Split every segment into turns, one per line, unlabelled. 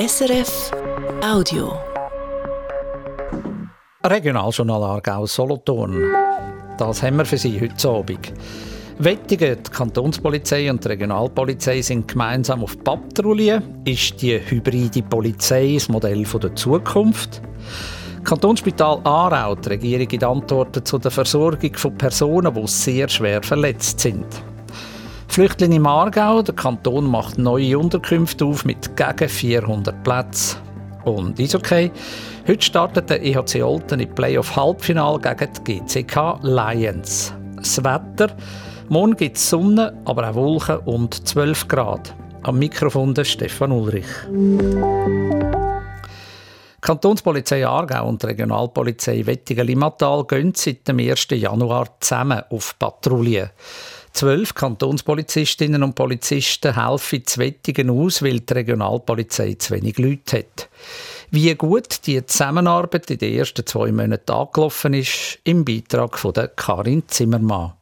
SRF Audio.
Regionaljournal Aargau Solothurn. Das haben wir für Sie heute Abend. Wettigen, die Kantonspolizei und die Regionalpolizei sind gemeinsam auf Patrouille. Ist die hybride Polizei das Modell der Zukunft? Kantonsspital Aarau, die Regierung gibt Antworten zu der Versorgung von Personen, die sehr schwer verletzt sind. Flüchtlinge im Aargau, der Kanton macht neue Unterkünfte auf mit gegen 400 Plätzen. Und ist okay. Heute startet der EHC Olten im Playoff-Halbfinal gegen die GCK Lions. Das Wetter, morgen gibt es Sonne, aber auch Wolken und 12 Grad. Am Mikrofon der Stefan Ulrich. Kantonspolizei Aargau und Regionalpolizei Wettigen-Limmatal gehen seit dem 1. Januar zusammen auf Patrouille. Zwölf Kantonspolizistinnen und Polizisten helfen zu Wettigen aus, weil die Regionalpolizei zu wenig Leute hat. Wie gut die Zusammenarbeit in den ersten zwei Monaten angelaufen ist, im Beitrag von Karin Zimmermann.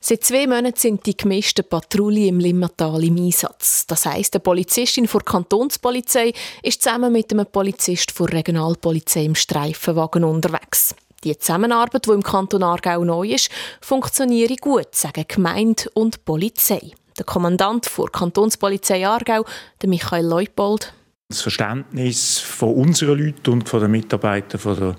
Seit zwei Monaten sind die gemischten Patrouillen im Limmatal im Einsatz. Das heisst, eine Polizistin der Kantonspolizei ist zusammen mit einem Polizist der Regionalpolizei im Streifenwagen unterwegs. Die Zusammenarbeit, die im Kanton Aargau neu ist, funktioniert gut, sagen Gemeinde und Polizei. Der Kommandant der Kantonspolizei Aargau, der Michael Leupold.
Das Verständnis von unseren Leuten und von den Mitarbeitern von der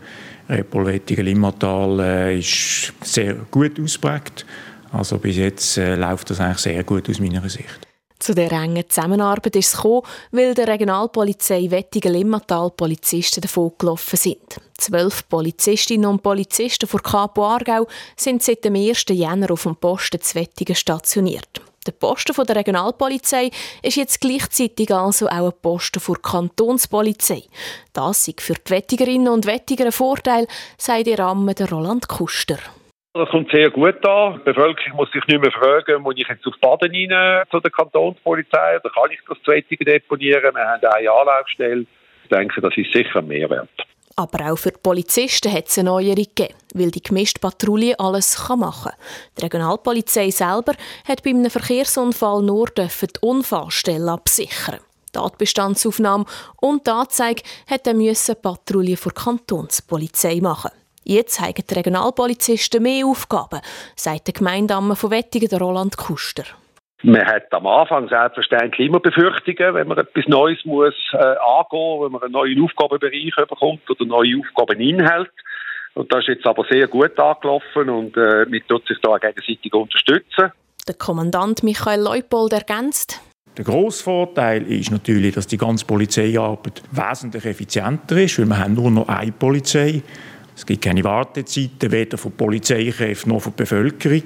Repolwettigen Limmatal äh, ist sehr gut ausgeprägt. Also bis jetzt äh, läuft das eigentlich sehr gut aus meiner Sicht.
Zu der engen Zusammenarbeit ist es gekommen, weil der Regionalpolizei Wettigen Limmatal Polizisten davongelaufen sind. Zwölf Polizistinnen und Polizisten von Capo Aargau sind seit dem 1. Jänner auf dem Posten zu Wettigen stationiert. Der Posten der Regionalpolizei ist jetzt gleichzeitig also auch ein Posten der Kantonspolizei. Das ist für die Wettigerinnen und Wettiger ein Vorteil, sagt ihr der Roland Kuster.
Das kommt sehr gut an. Die Bevölkerung muss sich nicht mehr fragen, muss ich jetzt auf Baden rein zu der Kantonspolizei oder kann ich das Zwettige deponieren? Wir haben eine Anlaufstelle. Ich denke, das ist sicher ein Mehrwert.
Aber auch für die Polizisten hat es eine Neuerung gegeben, weil die gemischte Patrouille alles machen kann. Die Regionalpolizei selber hat bei einem Verkehrsunfall nur die Unfallstelle absichern. Tatbestandsaufnahme und die Anzeige hätte die Patrouille vor Kantonspolizei machen. Jetzt haben die Regionalpolizisten mehr Aufgaben, sagt der Gemeindamme von Wettigen, Roland Kuster.
Man hat am Anfang selbstverständlich immer Befürchtungen, wenn man etwas Neues muss äh, angehen, wenn man einen neuen Aufgabenbereich bekommt oder neue Aufgabeninhalt. Und das ist jetzt aber sehr gut angelaufen und äh, man tut sich da gegenseitig unterstützen.
Der Kommandant Michael Leupold ergänzt.
Der grosse Vorteil ist natürlich, dass die ganze Polizeiarbeit wesentlich effizienter ist, weil wir haben nur noch eine Polizei es gibt keine Wartezeiten, weder von Polizeikräften noch von der Bevölkerung.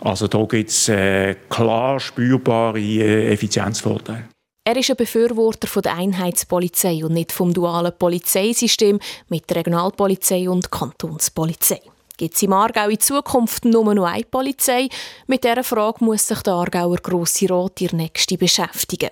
Also da gibt es äh, klar spürbare äh, Effizienzvorteile.
Er ist ein Befürworter von der Einheitspolizei und nicht vom dualen Polizeisystem mit Regionalpolizei und Kantonspolizei. Gibt es im Aargau in Zukunft nur noch eine Polizei? Mit dieser Frage muss sich der Aargauer Grosse Rat ihr nächste beschäftigen.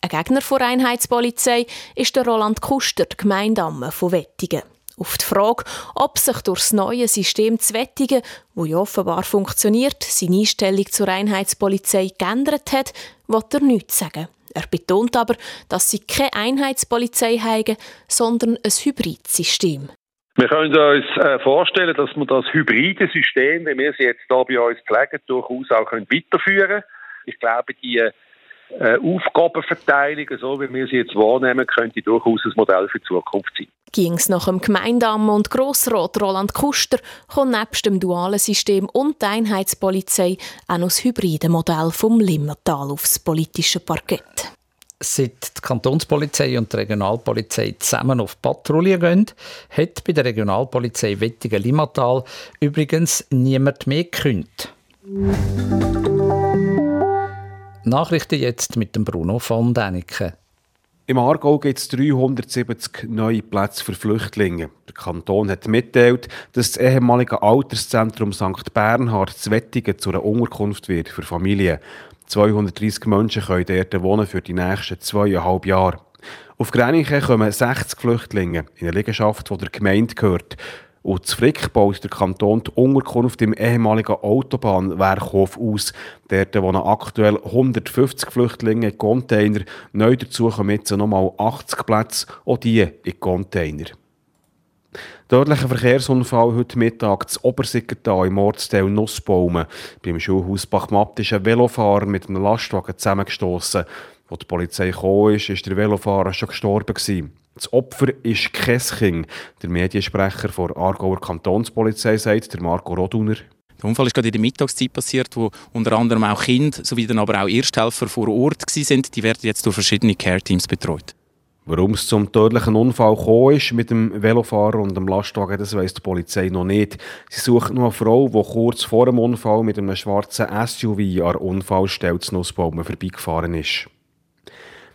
Ein Gegner der Einheitspolizei ist der Roland Kuster, Gemeindamme von Wettigen. Auf die Frage, ob sich durch das neue System zu Wettigen, wo ja offenbar funktioniert, seine Einstellung zur Einheitspolizei geändert hat, wird er nichts sagen. Er betont aber, dass sie keine Einheitspolizei haben, sondern ein Hybridsystem.
Wir können uns äh, vorstellen, dass wir das hybride System, wie wir es jetzt hier bei uns pflegen, durchaus auch weiterführen können. Ich glaube, die äh, Aufgabenverteilung, so wie wir sie jetzt wahrnehmen, könnte durchaus ein Modell für die Zukunft sein.
Ging es nach dem Gemeindamt und Grossrat Roland Kuster, kommt nebst dem dualen System und der Einheitspolizei auch noch das hybride Modell vom Limmatal aufs politische Parkett.
Seit die Kantonspolizei und die Regionalpolizei zusammen auf Patrouille gehen, hat bei der Regionalpolizei Wettigen-Limmatal übrigens niemand mehr gekündigt. Nachrichten jetzt mit dem Bruno von Däniken.
Im Aargau gibt es 370 neue Plätze für Flüchtlinge. Der Kanton hat mitteilt, dass das ehemalige Alterszentrum St. Bernhard Zwettigen zu einer Unterkunft wird für Familien. 230 Menschen können dort wohnen für die nächsten zweieinhalb Jahre. Auf Grenchen kommen 60 Flüchtlinge in eine Liegenschaft, die der Gemeinde gehört. Und zu Frick baut der Kanton die Unterkunft im ehemaligen Autobahnwerkhof aus. Dort wohnen aktuell 150 Flüchtlinge in Container. Neu dazu kommen jetzt nochmal 80 Plätze, auch die in Container. Tödlicher Verkehrsunfall heute Mittag zu Obersiggertal im Ortsteil Nussbaumen. Beim Schulhaus Bachmatt ist ein Velofahrer mit einem Lastwagen zusammengestoßen. Als die Polizei kam, ist, ist der Velofahrer schon gestorben. Gewesen. Das Opfer ist Kesking. Der Mediensprecher der Aargauer Kantonspolizei sagt, der Marco Roduner.
Der Unfall ist gerade in der Mittagszeit passiert, wo unter anderem auch Kinder sowie dann aber auch Ersthelfer vor Ort sind. Die werden jetzt durch verschiedene Care-Teams betreut.
Warum es zum tödlichen Unfall gekommen ist mit dem Velofahrer und dem Lastwagen, das weiss die Polizei noch nicht. Sie sucht nur eine Frau, die kurz vor dem Unfall mit einem schwarzen SUV an der Unfallstelle Nussbaumen vorbeigefahren ist.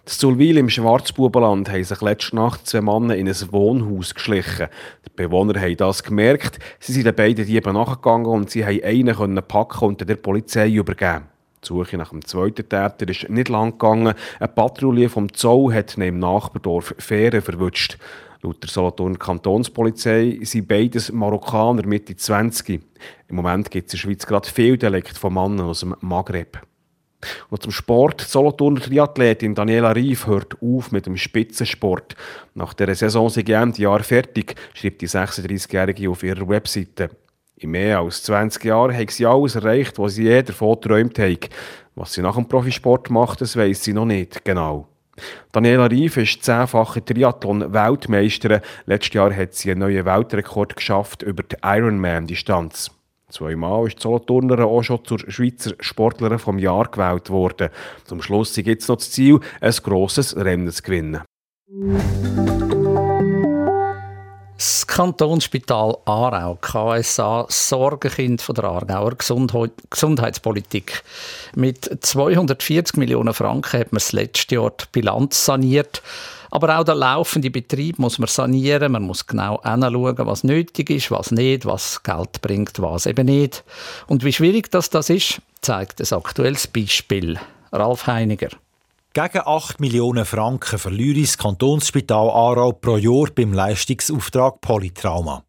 Das Zulwil im Schwarzbubenland haben sich letzte Nacht zwei Männer in ein Wohnhaus geschlichen. Die Bewohner haben das gemerkt. Sie sind den beiden Dieben nachgegangen und sie haben einen packen und der Polizei übergeben. Die Suche nach dem zweiten Täter ist nicht lang gegangen. Eine Patrouille vom Zoll hat neben dem Nachbardorf Fähren verwünscht. Laut der Solothurn Kantonspolizei sind beides Marokkaner Mitte 20. Im Moment gibt es in der Schweiz gerade viel Delikt von Männern aus dem Maghreb. Und zum Sport. Solothurner Triathletin Daniela Rief hört auf mit dem Spitzensport. Nach der Saison sei Ende Jahr fertig, schreibt die 36-Jährige auf ihrer Webseite. In mehr als 20 Jahren hat sie alles erreicht, was sie je davon geträumt hat. Was sie nach dem Profisport macht, das weiss sie noch nicht genau. Daniela Rief ist zehnfache Triathlon-Weltmeisterin. Letztes Jahr hat sie einen neuen Weltrekord geschafft über die Ironman-Distanz. Zweimal ist Solothurner auch schon zur Schweizer Sportlerin vom Jahr gewählt worden. Zum Schluss gibt es noch das Ziel, ein grosses Rennen zu gewinnen.
Das Kantonsspital Aarau, KSA, Sorgenkind von der Aargauer Gesundheitspolitik. Mit 240 Millionen Franken hat man das letzte Jahr die Bilanz saniert. Aber auch der laufende Betrieb muss man sanieren. Man muss genau anschauen, was nötig ist, was nicht, was Geld bringt, was eben nicht. Und wie schwierig das, das ist, zeigt ein aktuelles Beispiel. Ralf Heiniger.
Gegen 8 Millionen Franken verliere das Kantonsspital Aarau pro Jahr beim Leistungsauftrag Polytrauma.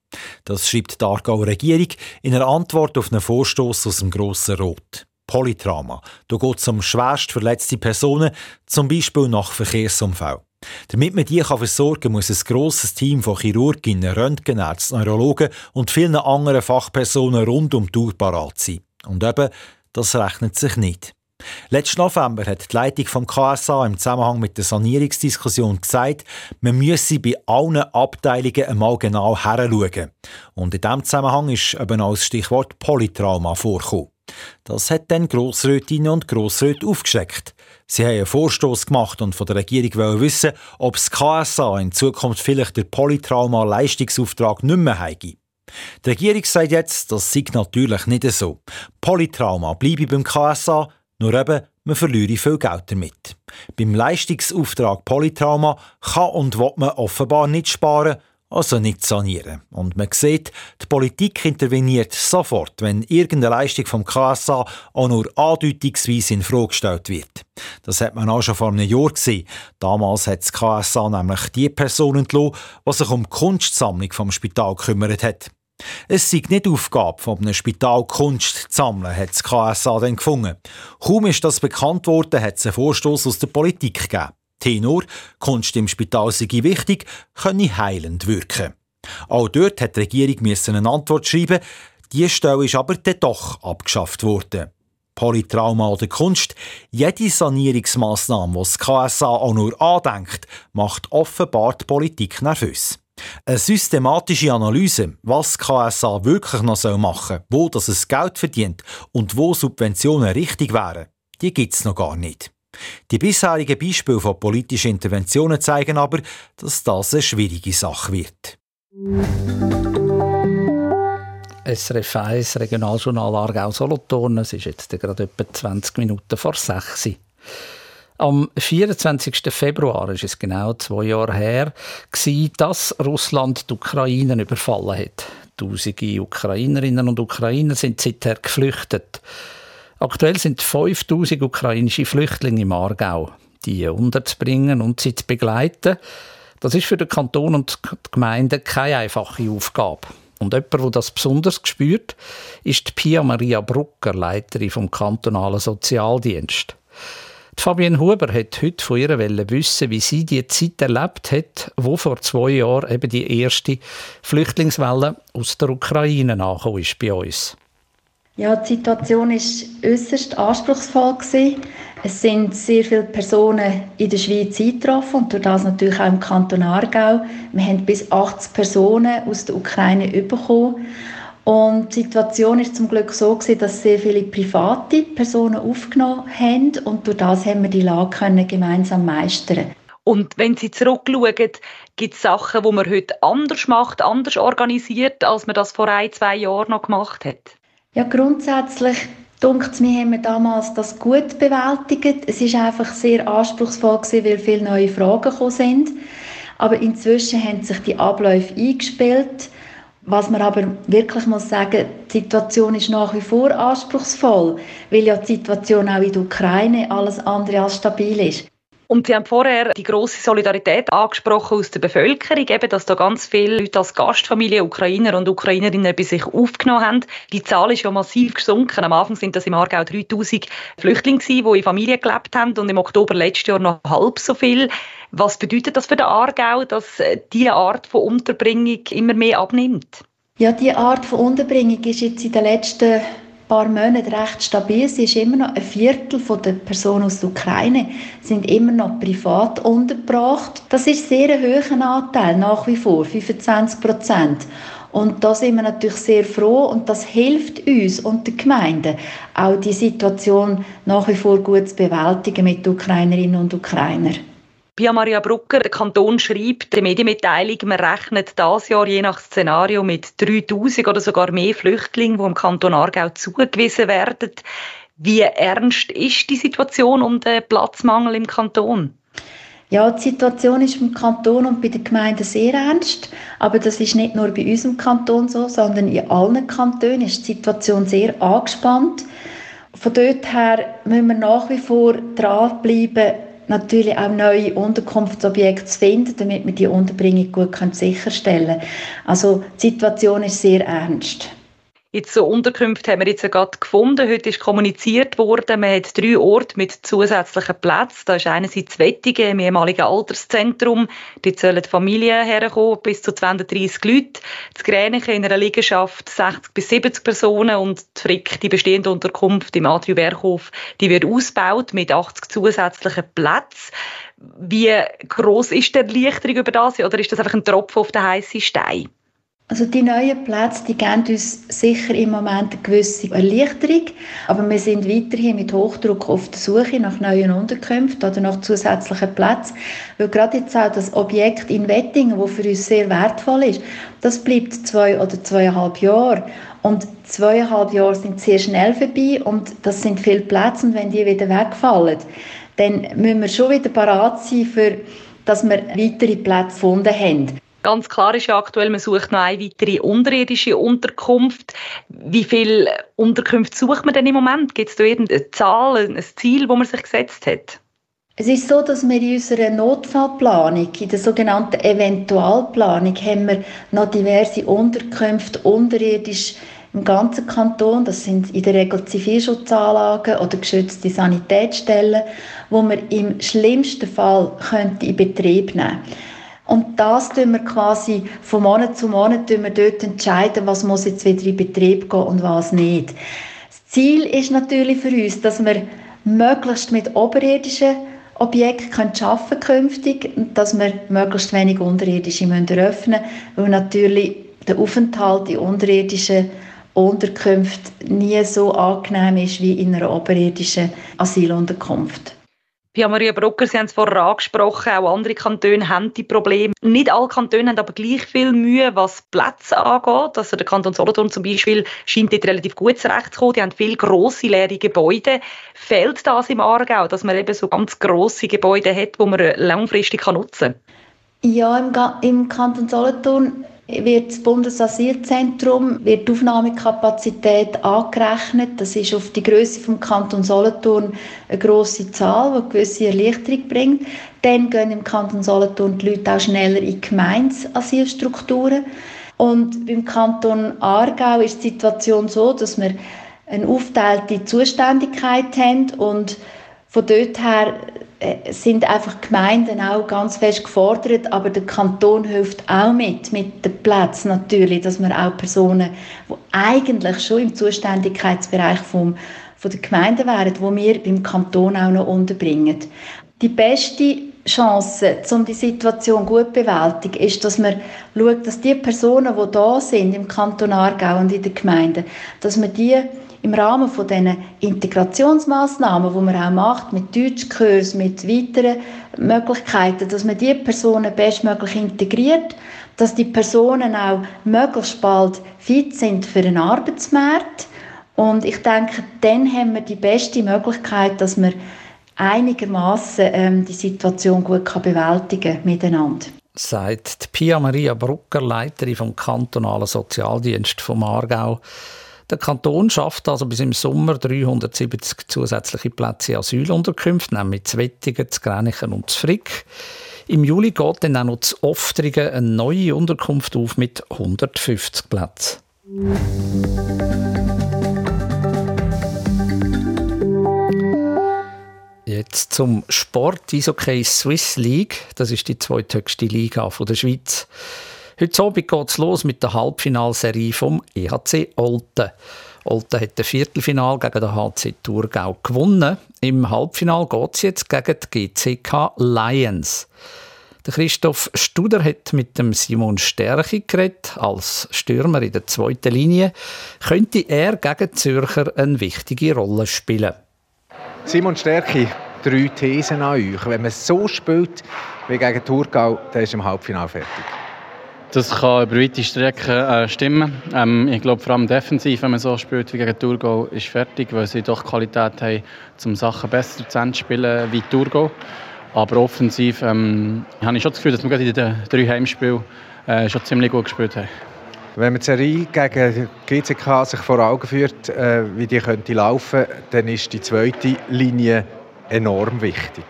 Das schreibt die Aargauer Regierung in einer Antwort auf einen Vorstoß aus dem Grossen Rot. Polytrauma. Da geht es um schwerst verletzte Personen, zum Beispiel nach Verkehrsunfällen. Damit man die versorgen kann, muss ein grosses Team von Chirurginnen, Röntgenärzten, Neurologen und vielen anderen Fachpersonen rund um die Uhr parat sein. Und eben, das rechnet sich nicht. Letzten November hat die Leitung vom KSA im Zusammenhang mit der Sanierungsdiskussion gesagt, man müsse bei allen Abteilungen einmal genau heranschauen. Und in diesem Zusammenhang ist eben auch das Stichwort Polytrauma vorgekommen. Das hat dann Grossrätinnen und Grossräte aufgeschreckt. Sie haben einen Vorstoß gemacht und von der Regierung wollen wissen, ob das KSA in Zukunft vielleicht der Polytrauma-Leistungsauftrag nicht mehr habe. Die Regierung sagt jetzt, das sei natürlich nicht so. Polytrauma bleibe beim KSA, nur eben, man verliere viel Geld damit. Beim Leistungsauftrag Polytrauma kann und will man offenbar nicht sparen, also nicht sanieren. Und man sieht, die Politik interveniert sofort, wenn irgendeine Leistung vom KSA auch nur andeutungsweise in Frage gestellt wird. Das hat man auch schon vor einem Jahr gesehen. Damals hat das KSA nämlich die Person entlassen, die sich um die Kunstsammlung vom Spital gekümmert hat. Es sei nicht Aufgabe von einem Spital Kunst zu sammeln, hat das KSA dann gefunden. Kaum ist das bekannt worden, hat es einen Vorstoß aus der Politik gegeben. Tenor, Kunst im Spital sei wichtig, könne heilend wirken. Auch dort hat die Regierung eine Antwort schreiben, die Stelle ist aber dann doch abgeschafft worden. Polytrauma oder Kunst, jede Sanierungsmaßnahme, die das KSA auch nur andenkt, macht offenbar die Politik nervös. Eine systematische Analyse, was KSA wirklich noch machen soll, wo das es Geld verdient und wo Subventionen richtig wären, die gibt es noch gar nicht. Die bisherigen Beispiele von politischen Interventionen zeigen aber, dass das eine schwierige Sache wird.
SRF 1 Regionaljournal Aargau-Solothurn. Es ist jetzt gerade etwa 20 Minuten vor 6 Uhr. Am 24. Februar ist es genau zwei Jahre her, dass Russland die Ukraine überfallen hat. Tausende Ukrainerinnen und Ukrainer sind seither geflüchtet. Aktuell sind 5000 ukrainische Flüchtlinge im Aargau. Die unterzubringen und sie zu begleiten, das ist für den Kanton und die Gemeinde keine einfache Aufgabe. Und jemand, der das besonders spürt, ist Pia Maria Brucker, Leiterin vom kantonalen Sozialdienst. Die Fabienne Huber hat heute von ihrer Welle wissen, wie sie die Zeit erlebt hat, wo vor zwei Jahren eben die erste Flüchtlingswelle aus der Ukraine nachgekommen ist bei uns.
Ja, die Situation war äußerst anspruchsvoll. Es sind sehr viele Personen in der Schweiz eingetroffen und durch das natürlich auch im Kanton Aargau. Wir haben bis 80 Personen aus der Ukraine bekommen. Und die Situation ist zum Glück so gewesen, dass sehr viele private Personen aufgenommen haben und durch das haben wir die Lage können gemeinsam meistern.
Und wenn Sie zurückschauen, gibt es Sachen, die man heute anders macht, anders organisiert, als man das vor ein, zwei Jahren noch gemacht hat?
Ja, grundsätzlich Dunkt mir, haben wir damals das gut bewältigt. Es ist einfach sehr anspruchsvoll gewesen, weil viele neue Fragen gekommen sind. Aber inzwischen haben sich die Abläufe eingespielt. Was man aber wirklich muss sagen, die Situation ist nach wie vor anspruchsvoll, weil ja die Situation auch in der Ukraine alles andere als stabil ist.
Und Sie haben vorher die große Solidarität angesprochen aus der Bevölkerung, eben, dass da ganz viele Leute als Gastfamilie, Ukrainer und Ukrainerinnen bei sich aufgenommen haben. Die Zahl ist ja massiv gesunken. Am Anfang sind das im Aargau 3000 Flüchtlinge die in Familien gelebt haben und im Oktober letztes Jahr noch halb so viel. Was bedeutet das für den Aargau, dass äh, diese Art von Unterbringung immer mehr abnimmt?
Ja, die Art von Unterbringung ist jetzt in den letzten paar Monaten recht stabil. Sie ist immer noch ein Viertel der Personen aus der Ukraine sind immer noch privat untergebracht. Das ist sehr ein hoher Anteil nach wie vor, 25 Prozent. Und da sind wir natürlich sehr froh und das hilft uns und den Gemeinden, auch die Situation nach wie vor gut zu bewältigen mit Ukrainerinnen und Ukrainern.
Pia Maria Brucker, der Kanton schreibt in Medienmitteilung, man rechnet das Jahr je nach Szenario mit 3000 oder sogar mehr Flüchtlingen, die im Kanton Aargau zugewiesen werden. Wie ernst ist die Situation um den Platzmangel im Kanton?
Ja, die Situation ist im Kanton und bei den Gemeinden sehr ernst. Aber das ist nicht nur bei unserem Kanton so, sondern in allen Kantonen ist die Situation sehr angespannt. Von dort her müssen wir nach wie vor dranbleiben, natürlich auch neue Unterkunftsobjekte zu finden, damit wir die Unterbringung gut sicherstellen können. Also die Situation ist sehr ernst.
Jetzt so Unterkünfte haben wir jetzt gerade gefunden. Heute ist kommuniziert worden, man hat drei Orte mit zusätzlichen Plätzen. Da ist einerseits Wettige, im ehemaligen Alterszentrum. Dort sollen Familien herkommen, bis zu 230 Leute. Das Gräniche in einer Liegenschaft 60 bis 70 Personen und die Frick, die bestehende Unterkunft im Atrium Berghof, die wird ausgebaut mit 80 zusätzlichen Plätzen. Wie groß ist die Erleichterung über das oder ist das einfach ein Tropfen auf den heißen Stein?
Also die neuen Plätze, die geben uns sicher im Moment eine gewisse Erleichterung, aber wir sind weiterhin mit Hochdruck auf der Suche nach neuen Unterkünften oder nach zusätzlichen Plätzen, weil gerade jetzt auch das Objekt in Wettingen, das für uns sehr wertvoll ist, das bleibt zwei oder zweieinhalb Jahre und zweieinhalb Jahre sind sehr schnell vorbei und das sind viele Plätze und wenn die wieder wegfallen, dann müssen wir schon wieder parat sein, für, dass wir weitere Plätze gefunden haben.
Ganz klar ist ja aktuell, man sucht noch eine weitere unterirdische Unterkunft. Wie viele Unterkünfte sucht man denn im Moment? Gibt es da irgendeine Zahl, ein Ziel, das man sich gesetzt hat?
Es ist so, dass wir in unserer Notfallplanung, in der sogenannten Eventualplanung, haben wir noch diverse Unterkünfte unterirdisch im ganzen Kanton. Das sind in der Regel Zivilschutzanlagen oder geschützte Sanitätsstellen, wo man im schlimmsten Fall könnte in Betrieb nehmen könnte. Und das tun wir quasi von Monat zu Monat wir dort entscheiden, was muss jetzt wieder in Betrieb gehen und was nicht. Das Ziel ist natürlich für uns, dass wir möglichst mit oberirdischen Objekten arbeiten künftig und dass wir möglichst wenig unterirdische müssen öffnen weil natürlich der Aufenthalt in unterirdischen Unterkünften nie so angenehm ist wie in einer oberirdischen Asylunterkunft.
Pia Maria Brucker, Sie haben es vorher angesprochen, auch andere Kantone haben die Probleme. Nicht alle Kantone haben aber gleich viel Mühe, was Plätze angeht. Also der Kanton Solothurn zum Beispiel scheint dort relativ gut zurechtzukommen. Die haben viele grosse leere Gebäude. Fehlt das im Aargau, dass man eben so ganz grosse Gebäude hat, die man langfristig nutzen kann?
Ja, im, im Kanton Solothurn wird das Bundesasylzentrum wird die Aufnahmekapazität angerechnet. Das ist auf die Größe vom Kanton Solothurn eine große Zahl, die eine gewisse Erleichterung bringt. Dann gehen im Kanton Solothurn die Leute auch schneller in Gemeinsasylstrukturen. Und beim Kanton Aargau ist die Situation so, dass wir eine aufteilte Zuständigkeit haben und von dort her sind einfach Gemeinden auch ganz fest gefordert, aber der Kanton hilft auch mit, mit den Plätzen natürlich, dass man auch Personen, die eigentlich schon im Zuständigkeitsbereich vom, von der Gemeinde wären, wo wir beim Kanton auch noch unterbringen. Die beste Chance, um die Situation gut zu bewältigen, ist, dass man schaut, dass die Personen, die da sind im Kanton Aargau und in den Gemeinden, dass man die im Rahmen von diesen Integrationsmaßnahmen, die man auch macht, mit Deutschkurs, mit weiteren Möglichkeiten, dass man die Personen bestmöglich integriert, dass die Personen auch möglichst bald fit sind für den Arbeitsmarkt. Und ich denke, dann haben wir die beste Möglichkeit, dass wir einigermaßen ähm, die Situation gut kann bewältigen miteinander.
Sagt Pia Maria Brucker, Leiterin vom kantonalen Sozialdienst vom Aargau. Der Kanton schafft also bis im Sommer 370 zusätzliche Plätze in Asylunterkünften, nämlich zu Wettigen, zu Grenichen und zu Frick. Im Juli geht dann auch noch zu Oftrigen eine neue Unterkunft auf mit 150 Plätzen. Jetzt zum Sport Eishockey Swiss League. Das ist die zweithöchste Liga der Schweiz. Heute Abend geht es los mit der Halbfinalserie vom EHC Olten. Olten hat das Viertelfinal gegen den HC Thurgau gewonnen. Im Halbfinal geht es jetzt gegen die GCK Lions. Christoph Studer hat mit dem Simon Stärchi geredet. Als Stürmer in der zweiten Linie könnte er gegen Zürcher eine wichtige Rolle spielen.
Simon Stärchi, drei Thesen an euch. Wenn man so spielt wie gegen Thurgau, dann ist im Halbfinale fertig.
Das kann über weite Strecken äh, stimmen. Ähm, ich glaube, vor allem defensiv, wenn man so spielt wie gegen Thurgau, ist fertig, weil sie doch Qualität haben, um Sachen besser zu spielen wie Thurgau. Aber offensiv ähm, habe ich schon das Gefühl, dass wir gerade in den drei Heimspielen äh, schon ziemlich gut gespielt haben.
Wenn man die Serie gegen GCK sich vor Augen führt, äh, wie die könnte laufen, dann ist die zweite Linie enorm wichtig.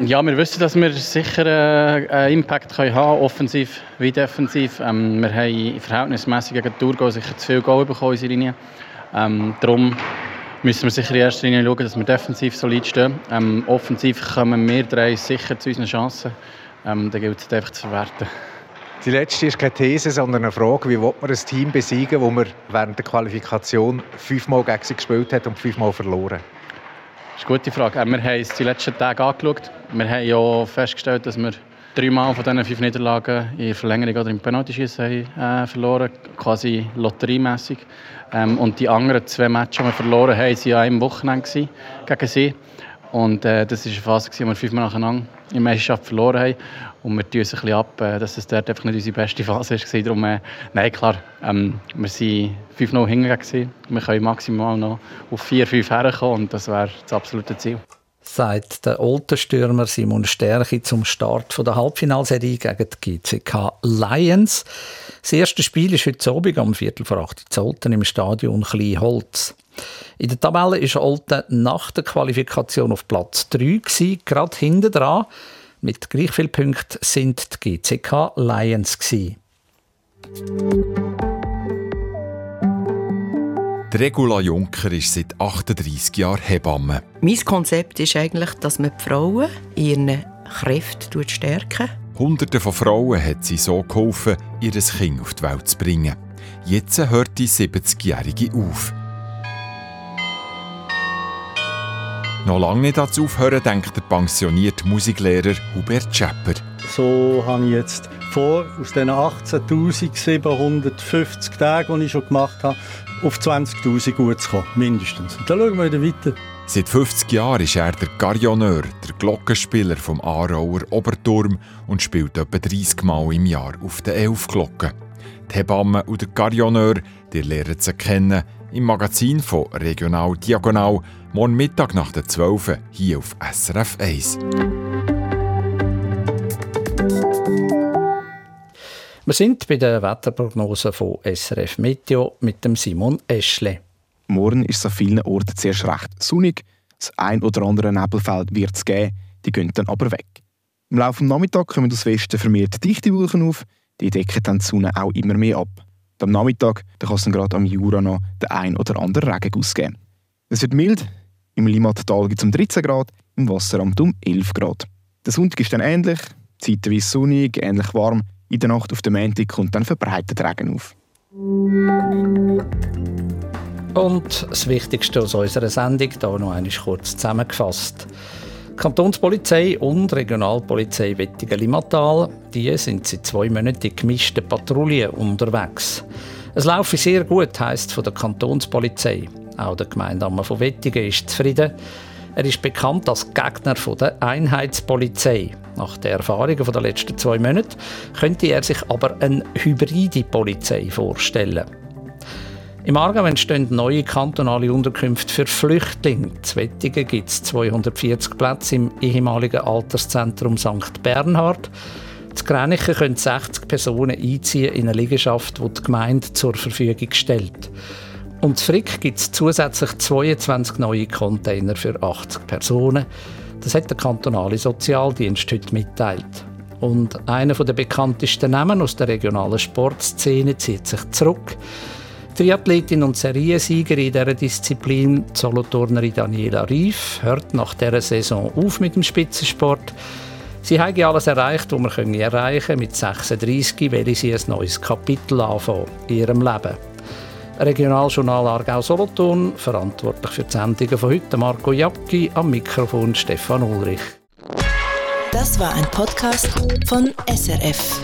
Ja, wir wissen, dass wir sicher äh, einen Impact können haben offensiv wie defensiv. Ähm, wir haben verhältnismäßig gegen Thurgau sicher zu viel Goal bekommen in unserer Linie. Ähm, darum müssen wir sicher in erster Linie schauen, dass wir defensiv solid stehen. Ähm, offensiv kommen wir drei sicher zu unseren Chancen. Ähm, da gilt es einfach zu verwerten.
Die letzte ist keine These, sondern eine Frage. Wie will man ein Team besiegen, das man während der Qualifikation fünfmal gegen sie gespielt hat und fünfmal verloren?
Das ist eine gute Frage. Wir haben es die letzten Tage angeschaut. Wir haben ja festgestellt, dass wir dreimal von diesen fünf Niederlagen in Verlängerung oder im Penaltyschießen äh, verloren quasi lotteriemässig. Ähm, und die anderen zwei Matches, die wir verloren haben, waren an einem Wochenende gegen sie. Und äh, das war eine Phase, in der wir fünfmal nacheinander in Meisterschaft verloren haben. Und wir tun uns ein bisschen ab, äh, dass es dort einfach nicht unsere beste Phase war. Darum, äh, nein, klar, ähm, wir waren 5-0 hingegangen. Wir können maximal noch auf 4-5 herkommen und das wäre das absolute Ziel.
Sagt der Oltenstürmer Simon Stärchi zum Start der Halbfinalserie gegen die GCK Lions. Das erste Spiel ist heute Abend am Viertel vor 8 Uhr im Stadion Kleinholz. In der Tabelle ist Olten nach der Qualifikation auf Platz 3 gewesen, gerade hinten dran. Mit gleich vielen Punkten sind die GCK Lions gewesen.
Regula Juncker ist seit 38 Jahren Hebamme.
Mein Konzept ist eigentlich, dass man die Frauen in ihren Kräften stärken.
Hunderte von Frauen hat sie so geholfen, ihr Kind auf die Welt zu bringen. Jetzt hört die 70-Jährige auf. Noch lange nicht dazu aufhören, denkt der pensionierte Musiklehrer Hubert Schepper.
So habe ich jetzt vor, aus den 18.750 Tagen, die ich schon gemacht habe, auf 20.000 gut zu kommen, mindestens. Und dann schauen wir wieder weiter.
Seit 50 Jahren ist er der Garioneur, der Glockenspieler vom Aarauer Oberturm und spielt etwa 30 Mal im Jahr auf den Elfglocken. Die Hebamme und der Garioneur, die lernen sie kennen im Magazin von Regional Diagonal, morgen Mittag nach der 12 hier auf SRF 1.
Wir sind bei der Wetterprognose von SRF Meteo mit dem Simon Eschle.
Morgen ist es an vielen Orten zuerst recht sonnig. Das ein oder andere Nebelfeld wird es geben, die gehen dann aber weg. Im Laufe des Nachmittags kommen aus Westen vermehrt dichte Wolken auf, die decken dann die Sonne auch immer mehr ab. Am Nachmittag kann es dann gerade am Jura noch den ein oder anderen Regenguss geben. Es wird mild, im Limmattal gibt es um 13 Grad, im Wasseramt um 11 Grad. Der Sonntag ist dann ähnlich, zeitweise sonnig, ähnlich warm. In der Nacht auf dem Montag kommt dann verbreitet Regen auf.
Und das Wichtigste aus unserer Sendung hier noch einmal kurz zusammengefasst. Kantonspolizei und Regionalpolizei Wettigen-Limmatal, die sind seit zwei Monaten in gemischten Patrouillen unterwegs. Es laufe sehr gut, heisst von der Kantonspolizei. Auch der Gemeindeammer von Wettigen ist zufrieden. Er ist bekannt als Gegner der Einheitspolizei. Nach den Erfahrungen der letzten zwei Monate könnte er sich aber eine hybride Polizei vorstellen. Im Aargau entstehen neue kantonale Unterkünfte für Flüchtlinge. In gibt es 240 Plätze im ehemaligen Alterszentrum St. Bernhard. In Grenichen können 60 Personen einziehen in eine Liegenschaft, die die Gemeinde zur Verfügung stellt. Und in Frick gibt es zusätzlich 22 neue Container für 80 Personen. Das hat der kantonale Sozialdienst heute mitteilt. Und einer der bekanntesten Namen aus der regionalen Sportszene zieht sich zurück. Triathletin und Seriensiegerin in dieser Disziplin, die Solothurnerin Daniela Rief, hört nach dieser Saison auf mit dem Spitzensport. Sie hat alles erreicht, was man erreichen können. Mit 36 will sie ein neues Kapitel anfangen in ihrem Leben. Regionaljournal Aargau-Solothurn, verantwortlich für die Sendungen von heute Marco Jacki, am Mikrofon Stefan Ulrich.
Das war ein Podcast von SRF.